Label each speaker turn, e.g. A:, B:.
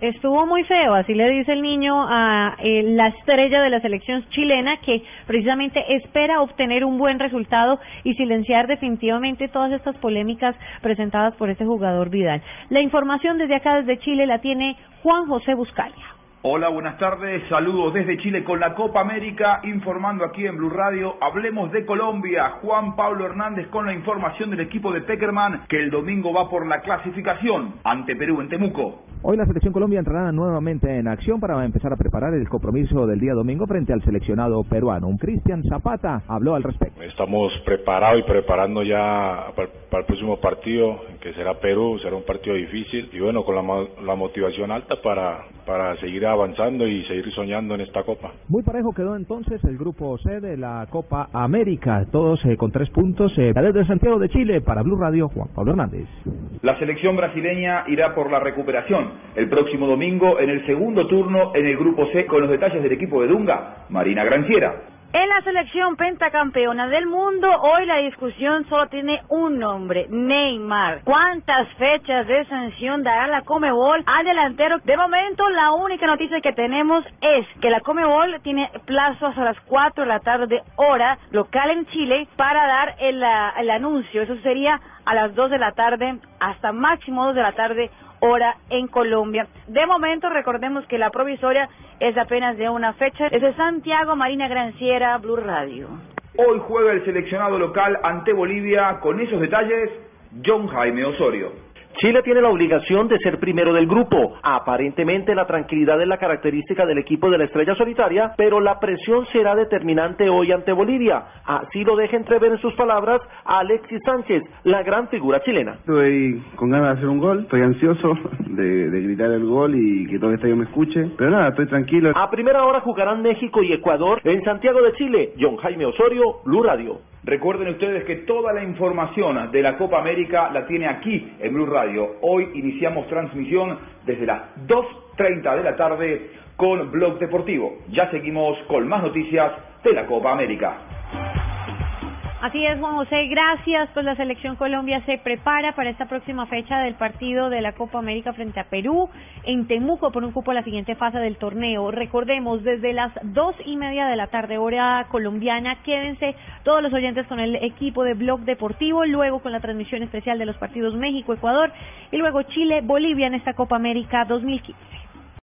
A: Estuvo muy feo, así le dice el niño a eh, la estrella de la selección chilena que precisamente espera obtener un buen resultado y silenciar definitivamente todas estas polémicas presentadas por ese jugador Vidal. La información desde acá, desde Chile, la tiene Juan José Buscalia.
B: Hola, buenas tardes. Saludos desde Chile con la Copa América, informando aquí en Blue Radio. Hablemos de Colombia. Juan Pablo Hernández con la información del equipo de Peckerman que el domingo va por la clasificación ante Perú en Temuco.
C: Hoy la selección Colombia entrará nuevamente en acción para empezar a preparar el compromiso del día domingo frente al seleccionado peruano. Un Cristian Zapata habló al respecto.
D: Estamos preparados y preparando ya para, el próximo partido, que será Perú, será un partido difícil y bueno, con la, la motivación alta para, para seguir avanzando y seguir soñando en esta Copa.
C: Muy parejo quedó entonces el grupo C de la Copa América, todos eh, con tres puntos. Eh, desde Santiago de Chile para Blue Radio, Juan Pablo Hernández.
B: La selección brasileña irá por la recuperación el próximo domingo en el segundo turno en el grupo C con los detalles del equipo de Dunga, Marina Granciera.
E: En la selección pentacampeona del mundo, hoy la discusión solo tiene un nombre, Neymar. ¿Cuántas fechas de sanción dará la Comebol al delantero? De momento, la única noticia que tenemos es que la Comebol tiene plazo hasta las 4 de la tarde, hora local en Chile, para dar el, el anuncio. Eso sería a las 2 de la tarde hasta máximo 2 de la tarde, hora en Colombia. De momento, recordemos que la provisoria es apenas de una fecha. Desde Santiago, Marina Granciera, Blue Radio.
B: Hoy juega el seleccionado local ante Bolivia. Con esos detalles, John Jaime Osorio.
F: Chile tiene la obligación de ser primero del grupo. Aparentemente la tranquilidad es la característica del equipo de la estrella solitaria, pero la presión será determinante hoy ante Bolivia. Así lo deja entrever en sus palabras Alexis Sánchez, la gran figura chilena.
G: Estoy con ganas de hacer un gol, estoy ansioso de, gritar el gol y que todo el estadio me escuche, pero nada, estoy tranquilo.
F: A primera hora jugarán México y Ecuador en Santiago de Chile. John Jaime Osorio, Blue Radio.
B: Recuerden ustedes que toda la información de la Copa América la tiene aquí en Blue Radio. Hoy iniciamos transmisión desde las 2.30 de la tarde con Blog Deportivo. Ya seguimos con más noticias de la Copa América.
A: Así es, Juan José, gracias. Pues la selección Colombia se prepara para esta próxima fecha del partido de la Copa América frente a Perú en Temuco por un cupo a la siguiente fase del torneo. Recordemos, desde las dos y media de la tarde, hora colombiana, quédense todos los oyentes con el equipo de Blog Deportivo, luego con la transmisión especial de los partidos México-Ecuador y luego Chile-Bolivia en esta Copa América 2015.